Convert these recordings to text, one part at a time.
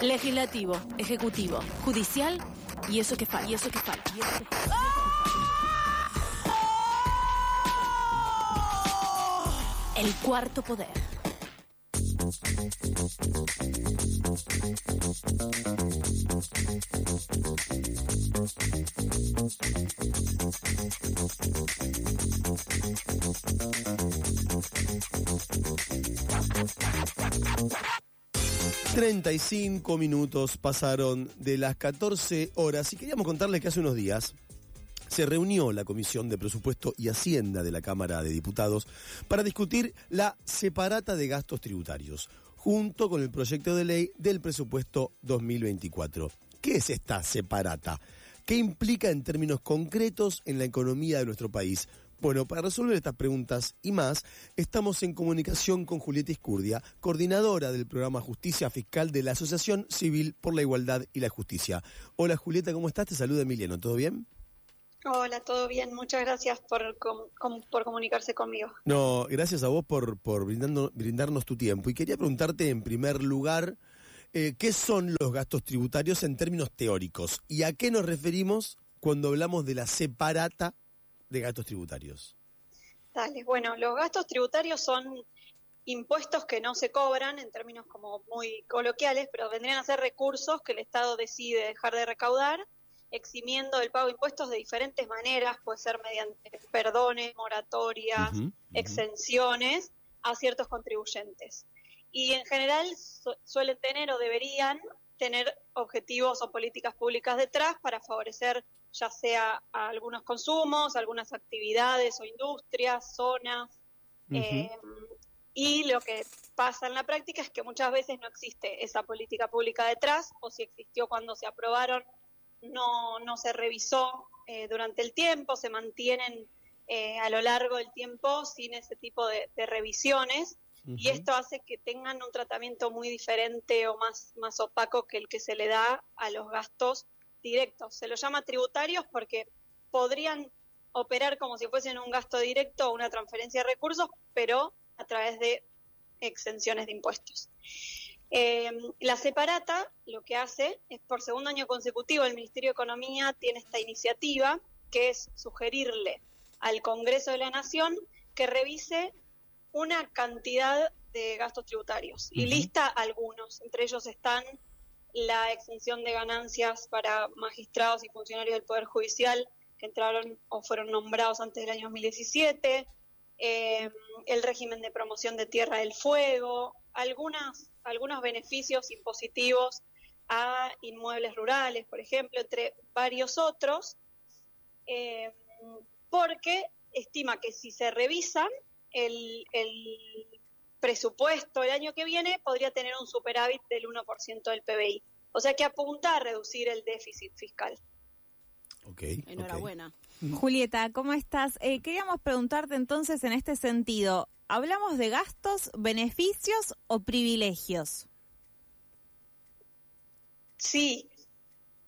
Legislativo, ejecutivo, judicial y eso que falta. Y eso que falta. Y eso que falta. El cuarto poder. Treinta y cinco minutos pasaron de las 14 horas y queríamos contarles que hace unos días se reunió la Comisión de Presupuesto y Hacienda de la Cámara de Diputados para discutir la separata de gastos tributarios, junto con el proyecto de ley del presupuesto 2024. ¿Qué es esta separata? ¿Qué implica en términos concretos en la economía de nuestro país? Bueno, para resolver estas preguntas y más, estamos en comunicación con Julieta Iscurdia, coordinadora del programa Justicia Fiscal de la Asociación Civil por la Igualdad y la Justicia. Hola Julieta, ¿cómo estás? Te saluda Emiliano, ¿todo bien? Hola, todo bien. Muchas gracias por, com- com- por comunicarse conmigo. No, gracias a vos por, por brindando- brindarnos tu tiempo. Y quería preguntarte en primer lugar, eh, ¿qué son los gastos tributarios en términos teóricos? ¿Y a qué nos referimos cuando hablamos de la separata de gastos tributarios? Dale, bueno, los gastos tributarios son impuestos que no se cobran en términos como muy coloquiales, pero vendrían a ser recursos que el Estado decide dejar de recaudar, eximiendo del pago de impuestos de diferentes maneras, puede ser mediante perdones, moratorias, exenciones a ciertos contribuyentes. Y en general su- suelen tener o deberían tener objetivos o políticas públicas detrás para favorecer ya sea a algunos consumos, algunas actividades o industrias, zonas. eh, y lo que pasa en la práctica es que muchas veces no existe esa política pública detrás, o si existió cuando se aprobaron, no, no se revisó eh, durante el tiempo, se mantienen eh, a lo largo del tiempo sin ese tipo de, de revisiones. Y esto hace que tengan un tratamiento muy diferente o más, más opaco que el que se le da a los gastos directos. Se los llama tributarios porque podrían operar como si fuesen un gasto directo o una transferencia de recursos, pero a través de exenciones de impuestos. Eh, la separata lo que hace es por segundo año consecutivo el Ministerio de Economía tiene esta iniciativa que es sugerirle al Congreso de la Nación que revise una cantidad de gastos tributarios y lista algunos. Entre ellos están la exención de ganancias para magistrados y funcionarios del Poder Judicial que entraron o fueron nombrados antes del año 2017, eh, el régimen de promoción de Tierra del Fuego, algunas, algunos beneficios impositivos a inmuebles rurales, por ejemplo, entre varios otros, eh, porque estima que si se revisan, el, el presupuesto el año que viene podría tener un superávit del 1% del PBI. O sea que apunta a reducir el déficit fiscal. Ok, ok. Enhorabuena. Julieta, ¿cómo estás? Eh, queríamos preguntarte entonces en este sentido, ¿hablamos de gastos, beneficios o privilegios? Sí,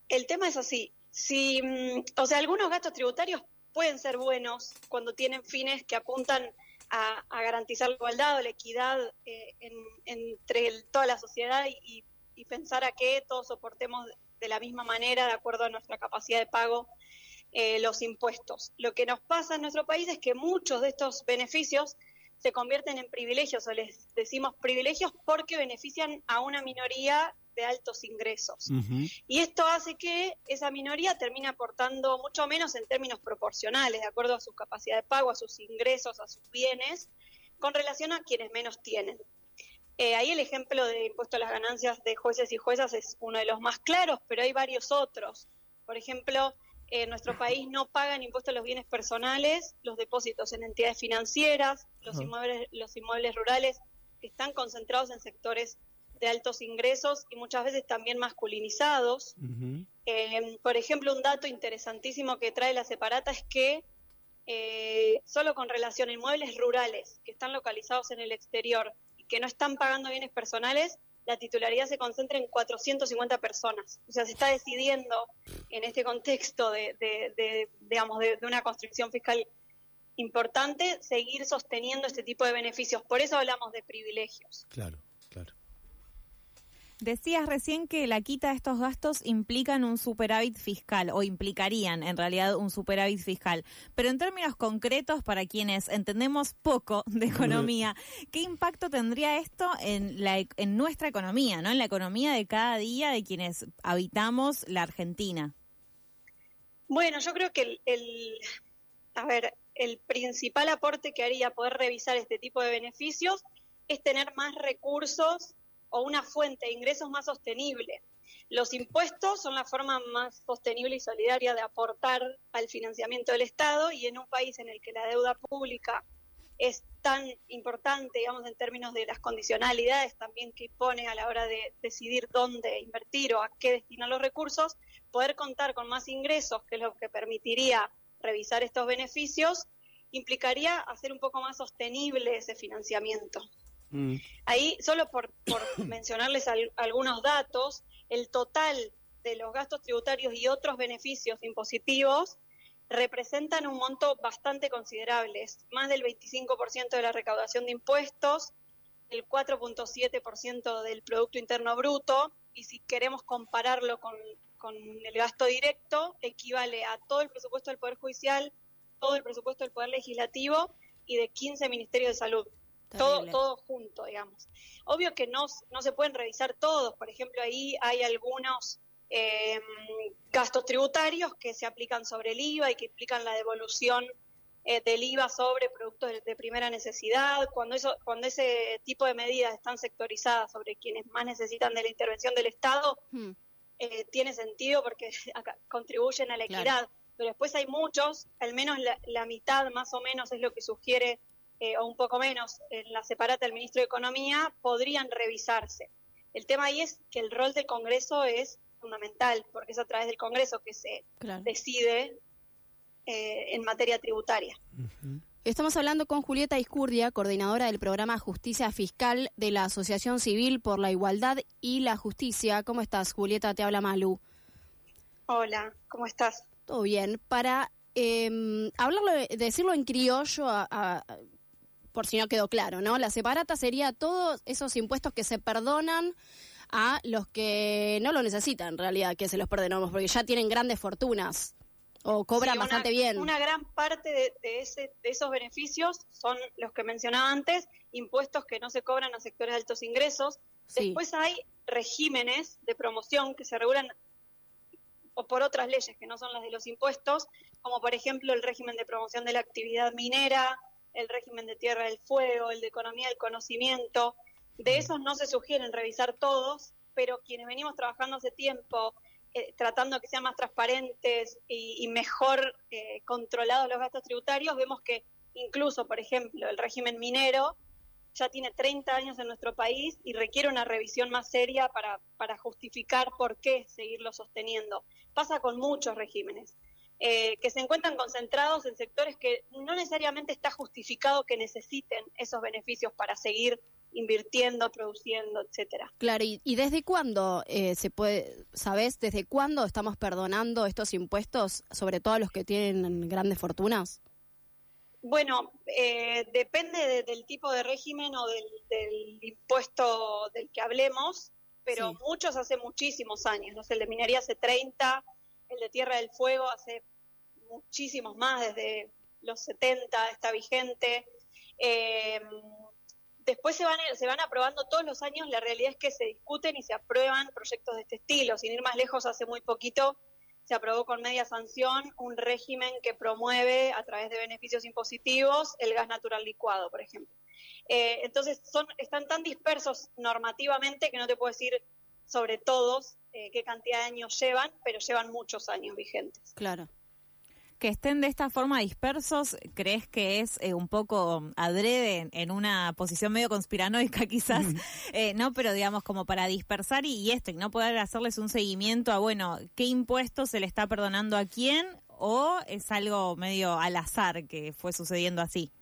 el tema es así. Si, mm, o sea, algunos gastos tributarios pueden ser buenos cuando tienen fines que apuntan a, a garantizar la igualdad o la equidad eh, en- entre toda la sociedad y, y pensar a que todos soportemos de la misma manera, de acuerdo a nuestra capacidad de pago, eh, los impuestos. Lo que nos pasa en nuestro país es que muchos de estos beneficios se convierten en privilegios o les decimos privilegios porque benefician a una minoría de altos ingresos. Y esto hace que esa minoría termine aportando mucho menos en términos proporcionales, de acuerdo a su capacidad de pago, a sus ingresos, a sus bienes, con relación a quienes menos tienen. Eh, ahí el ejemplo de impuesto a las ganancias de jueces y juezas es uno de los más claros, pero hay varios otros. Por ejemplo, en nuestro país no pagan impuestos a los bienes personales, los depósitos en entidades financieras, los inmuebles, los inmuebles rurales que están concentrados en sectores de altos ingresos y muchas veces también masculinizados. Eh, por ejemplo, un dato interesantísimo que trae la separata es que eh, solo con relación a inmuebles rurales que están localizados en el exterior y que no están pagando bienes personales, la titularidad se concentra en 450 personas. O sea, se está decidiendo en este contexto de, de- de, digamos, de, de una construcción fiscal importante seguir sosteniendo este tipo de beneficios. Por eso hablamos de privilegios. Claro. Decías recién que la quita de estos gastos implican un superávit fiscal o implicarían en realidad un superávit fiscal. Pero en términos concretos, para quienes entendemos poco de economía, ¿qué impacto tendría esto en, la, en nuestra economía, ¿no? en la economía de cada día de quienes habitamos la Argentina? Bueno, yo creo que el, el a ver, el principal aporte que haría poder revisar este tipo de beneficios es tener más recursos o una fuente de ingresos más sostenible. Los impuestos son la forma más sostenible y solidaria de aportar al financiamiento del Estado y en un país en el que la deuda pública es tan importante, digamos, en términos de las condicionalidades también que pone a la hora de decidir dónde invertir o a qué destinar los recursos, poder contar con más ingresos, que es lo que permitiría revisar estos beneficios, implicaría hacer un poco más sostenible ese financiamiento. Mm. Ahí, solo por, mencionarles algunos datos, el total de los gastos tributarios y otros beneficios impositivos representan un monto bastante considerable, es más del 25% de la recaudación de impuestos, el 4.7% del Producto Interno Bruto, y si queremos compararlo con, con el gasto directo, equivale a todo el presupuesto del Poder Judicial, todo el presupuesto del Poder Legislativo y de 15 Ministerios de Salud todo, todo junto, digamos. Obvio que no, no se pueden revisar todos, por ejemplo, ahí hay algunos em, gastos tributarios que se aplican sobre el IVA y que implican la devolución eh, del IVA sobre productos de, primera necesidad. Cuando, eso, cuando ese tipo de medidas están sectorizadas sobre quienes más necesitan de la intervención del Estado, hmm. eh, tiene sentido porque contribuyen a la equidad. Pero después hay muchos, al menos la, la mitad más o menos es lo que sugiere eh, o un poco menos en la separata del ministro de Economía, podrían revisarse. El tema ahí es que el rol del Congreso es fundamental, porque es a través del Congreso que se decide eh, en materia tributaria. Estamos hablando con Julieta Iscurdia, coordinadora del programa Justicia Fiscal de la Asociación Civil por la Igualdad y la Justicia. ¿Cómo estás, Julieta? Te habla Malu. Hola, ¿cómo estás? Todo bien. Para eh, hablarlo, decirlo en criollo a, por si no quedó claro, ¿no? La separata sería todos esos impuestos que se perdonan a los que no lo necesitan, en realidad, que se los perdonamos, porque ya tienen grandes fortunas o cobran bastante bien. Una gran parte de, ese, de esos beneficios son los que mencionaba antes, impuestos que no se cobran a sectores de altos ingresos. Después hay regímenes de promoción que se regulan o por otras leyes que no son las de los impuestos, como por ejemplo el régimen de promoción de la actividad minera, el régimen de Tierra del Fuego, el de Economía del Conocimiento. De esos no se sugieren revisar todos, pero quienes venimos trabajando hace tiempo, eh, tratando que sean más transparentes y, mejor eh, controlados los gastos tributarios, vemos que incluso, por ejemplo, el régimen minero ya tiene 30 años en nuestro país y requiere una revisión más seria para, para justificar por qué seguirlo sosteniendo. Pasa con muchos regímenes. Eh, que se encuentran concentrados en sectores que no necesariamente está justificado que necesiten esos beneficios para seguir invirtiendo, produciendo, etcétera. Claro, ¿y, desde cuándo eh, se puede, sabes, desde cuándo estamos perdonando estos impuestos, sobre todo a los que tienen grandes fortunas? Bueno, eh, depende del tipo de régimen o del, impuesto del que hablemos, pero muchos hace muchísimos años, no sé, el de minería hace 30, el de Tierra del Fuego hace muchísimos más, desde los 70 está vigente. Eh, después se van, se van aprobando todos los años, la realidad es que se discuten y se aprueban proyectos de este estilo. Sin ir más lejos, hace muy poquito se aprobó con media sanción un régimen que promueve a través de beneficios impositivos el gas natural licuado, por ejemplo. Eh, entonces, son, están tan dispersos normativamente que no te puedo decir sobre todos eh, qué cantidad de años llevan, pero llevan muchos años vigentes. Claro que estén de esta forma dispersos, ¿crees que es eh, un poco adrede en, una posición medio conspiranoica quizás? Eh, no, pero digamos como para dispersar y, y esto, y no poder hacerles un seguimiento a, bueno, qué impuesto se le está perdonando a quién o es algo medio al azar que fue sucediendo así?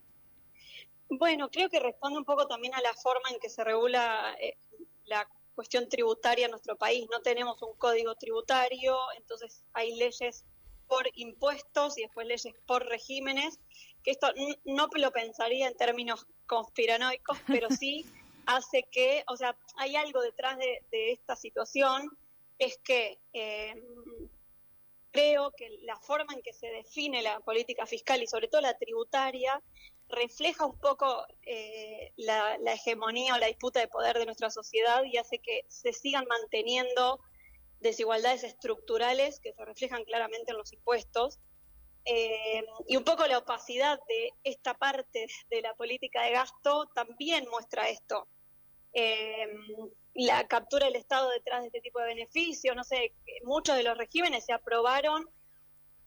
Bueno, creo que responde un poco también a la forma en que se regula eh, la cuestión tributaria en nuestro país. No tenemos un código tributario, entonces hay leyes por impuestos y después leyes por regímenes, que esto no lo pensaría en términos conspiranoicos, pero sí hace que, o sea, hay algo detrás de, de esta situación, es que eh, creo que la forma en que se define la política fiscal y sobre todo la tributaria refleja un poco eh, la, hegemonía o la disputa de poder de nuestra sociedad y hace que se sigan manteniendo desigualdades estructurales que se reflejan claramente en los impuestos. Eh, y un poco la opacidad de esta parte de la política de gasto también muestra esto. Eh, la captura del Estado detrás de este tipo de beneficios, no sé, muchos de los regímenes se aprobaron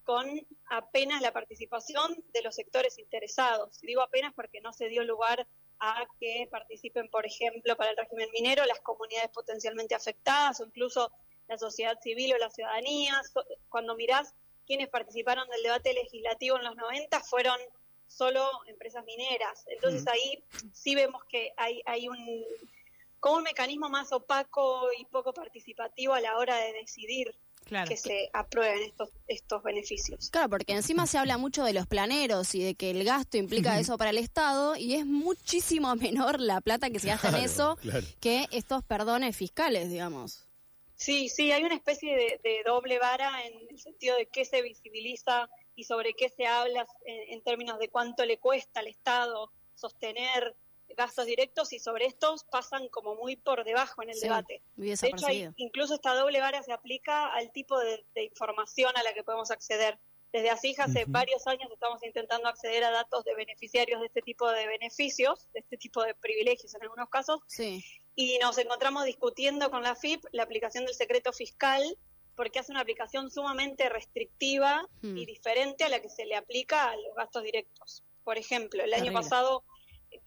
con apenas la participación de los sectores interesados. Digo apenas porque no se dio lugar a que participen, por ejemplo, para el régimen minero las comunidades potencialmente afectadas o incluso la sociedad civil o la ciudadanía. Cuando mirás quienes participaron del debate legislativo en los 90 fueron solo empresas mineras. Entonces ahí sí vemos que hay, hay un como un mecanismo más opaco y poco participativo a la hora de decidir que se aprueben estos, estos beneficios. Claro, porque encima se habla mucho de los planeros y de que el gasto implica eso para el Estado y es muchísimo menor la plata que se gasta en eso que estos perdones fiscales, digamos. Sí, sí, hay una especie de, doble vara en el sentido de qué se visibiliza y sobre qué se habla en términos de cuánto le cuesta al Estado sostener gastos directos y sobre estos pasan como muy por debajo en el debate. De hecho, incluso esta doble vara se aplica al tipo de, información a la que podemos acceder. Desde ASIJ hace varios años estamos intentando acceder a datos de beneficiarios de este tipo de beneficios, de este tipo de privilegios en algunos casos, y nos encontramos discutiendo con la FIP la aplicación del secreto fiscal porque hace una aplicación sumamente restrictiva hmm. y diferente a la que se le aplica a los gastos directos. Por ejemplo, el año pasado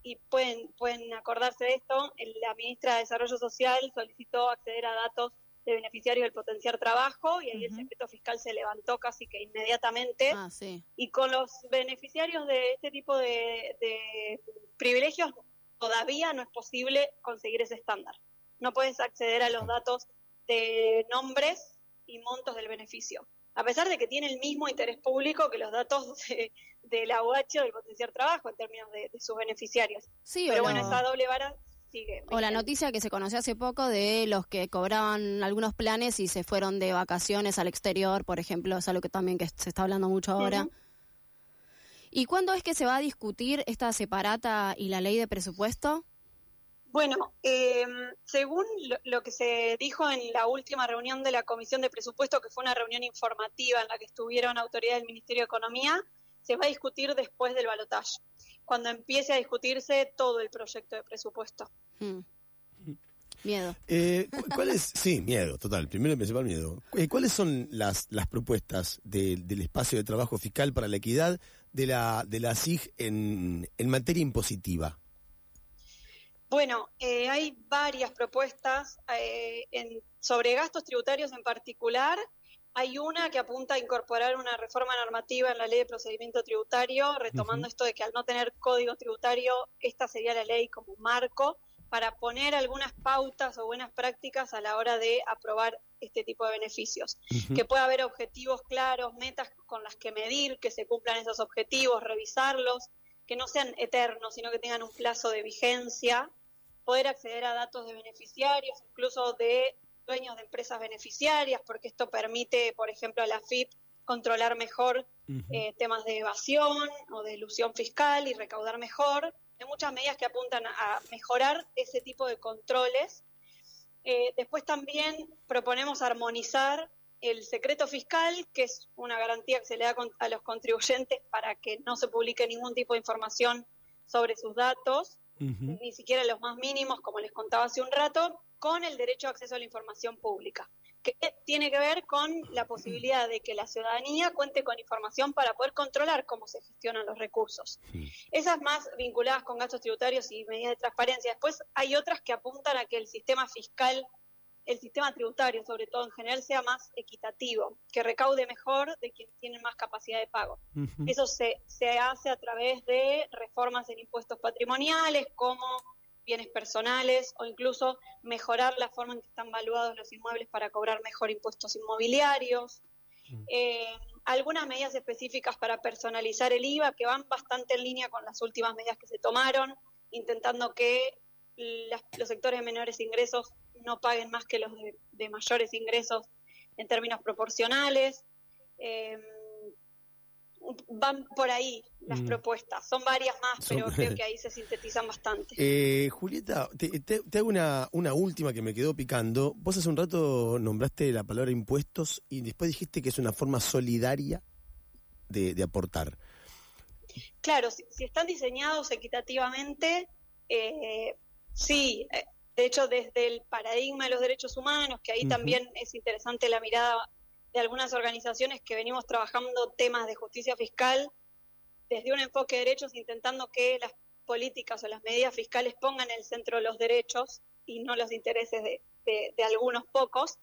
y pueden, pueden acordarse de esto, la ministra de Desarrollo Social solicitó acceder a datos de beneficiarios del potenciar trabajo y ahí el secreto fiscal se levantó casi que inmediatamente. Ah, y con los beneficiarios de este tipo de, de, privilegios todavía no es posible conseguir ese estándar. No puedes acceder a los datos de nombres y montos del beneficio a pesar de que tiene el mismo interés público que los datos de, la UH o del potencial trabajo en términos de, sus beneficiarios. Sí, Pero bueno, esta doble vara sigue. O la noticia que se conoció hace poco de los que cobraban algunos planes y se fueron de vacaciones al exterior, por ejemplo, es algo que también que se está hablando mucho ahora. ¿Y cuándo es que se va a discutir esta separata y la ley de presupuesto? Bueno, eh, según lo, que se dijo en la última reunión de la Comisión de Presupuesto, que fue una reunión informativa en la que estuvieron autoridades del Ministerio de Economía, se va a discutir después del balotaje, cuando empiece a discutirse todo el proyecto de presupuesto. Hmm. Miedo. Eh, ¿Cuál Sí, miedo, total. Primero y principal miedo. Eh, ¿Cuáles son las, las propuestas del espacio de trabajo fiscal para la equidad de la, de la SIG en, en materia impositiva? Bueno, eh, hay varias propuestas eh, sobre gastos tributarios en particular. Hay una que apunta a incorporar una reforma normativa en la ley de procedimiento tributario, retomando esto de que al no tener código tributario, esta sería la ley como marco para poner algunas pautas o buenas prácticas a la hora de aprobar este tipo de beneficios. Que pueda haber objetivos claros, metas con las que medir, que se cumplan esos objetivos, revisarlos, que no sean eternos, sino que tengan un plazo de vigencia poder acceder a datos de beneficiarios, incluso de dueños de empresas beneficiarias, porque esto permite, por ejemplo, a la FIP controlar mejor eh, temas de evasión o de ilusión fiscal y recaudar mejor. Hay muchas medidas que apuntan a mejorar ese tipo de controles. Eh, después también proponemos armonizar el secreto fiscal, que es una garantía que se le da a los contribuyentes para que no se publique ningún tipo de información sobre sus datos ni siquiera los más mínimos, como les contaba hace un rato, con el derecho a acceso a la información pública, que tiene que ver con la posibilidad de que la ciudadanía cuente con información para poder controlar cómo se gestionan los recursos. Esas más vinculadas con gastos tributarios y medidas de transparencia. Después hay otras que apuntan a que el sistema fiscal el sistema tributario, sobre todo en general, sea más equitativo, que recaude mejor de quienes tienen más capacidad de pago. Eso se, se hace a través de reformas en impuestos patrimoniales, como bienes personales, o incluso mejorar la forma en que están valuados los inmuebles para cobrar mejor impuestos inmobiliarios. Eh, algunas medidas específicas para personalizar el IVA que van bastante en línea con las últimas medidas que se tomaron, intentando que los sectores de menores ingresos no paguen más que los de, mayores ingresos en términos proporcionales. Eh, van por ahí las mm. propuestas. Son varias más, pero creo que ahí se sintetizan bastante. Eh, Julieta, te, hago una, una, última que me quedó picando. Vos hace un rato nombraste la palabra impuestos y después dijiste que es una forma solidaria de, aportar. Claro, si, están diseñados equitativamente, eh, sí. Eh, de hecho, desde el paradigma de los derechos humanos, que ahí también es interesante la mirada de algunas organizaciones que venimos trabajando temas de justicia fiscal desde un enfoque de derechos, intentando que las políticas o las medidas fiscales pongan en el centro los derechos y no los intereses de, algunos pocos.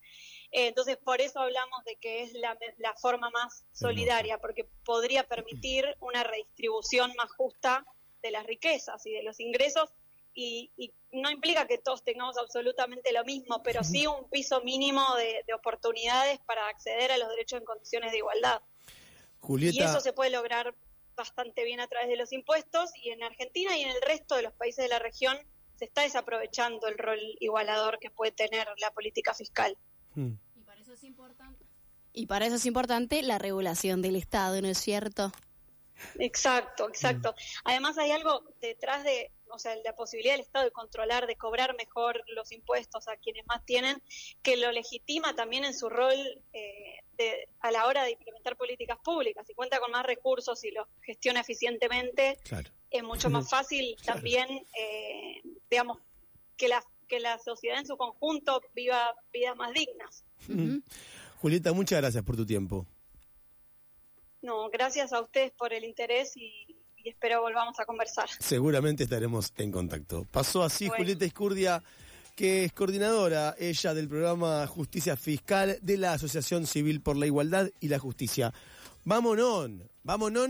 Eh, entonces, por eso hablamos de que es la, la forma más solidaria, porque podría permitir una redistribución más justa de las riquezas y de los ingresos y, no implica que todos tengamos absolutamente lo mismo, pero sí un piso mínimo de, oportunidades para acceder a los derechos en condiciones de igualdad. Y eso se puede lograr bastante bien a través de los impuestos y en Argentina y en el resto de los países de la región se está desaprovechando el rol igualador que puede tener la política fiscal. Hmm. Y para eso es importante. Y para eso es importante la regulación del Estado, ¿no es cierto? Exacto, exacto. Además hay algo detrás de, o sea, la posibilidad del Estado de controlar, de cobrar mejor los impuestos a quienes más tienen, que lo legitima también en su rol eh, de, a la hora de implementar políticas públicas. Si cuenta con más recursos y los gestiona eficientemente, es mucho más fácil también, eh, digamos, que la, que la sociedad en su conjunto viva vidas más dignas. Julieta, muchas gracias por tu tiempo. No, gracias a ustedes por el interés y, espero volvamos a conversar. Seguramente estaremos en contacto. Pasó así Julieta Escurdia, que es coordinadora ella del programa Justicia Fiscal de la Asociación Civil por la Igualdad y la Justicia. Vámonos, vámonos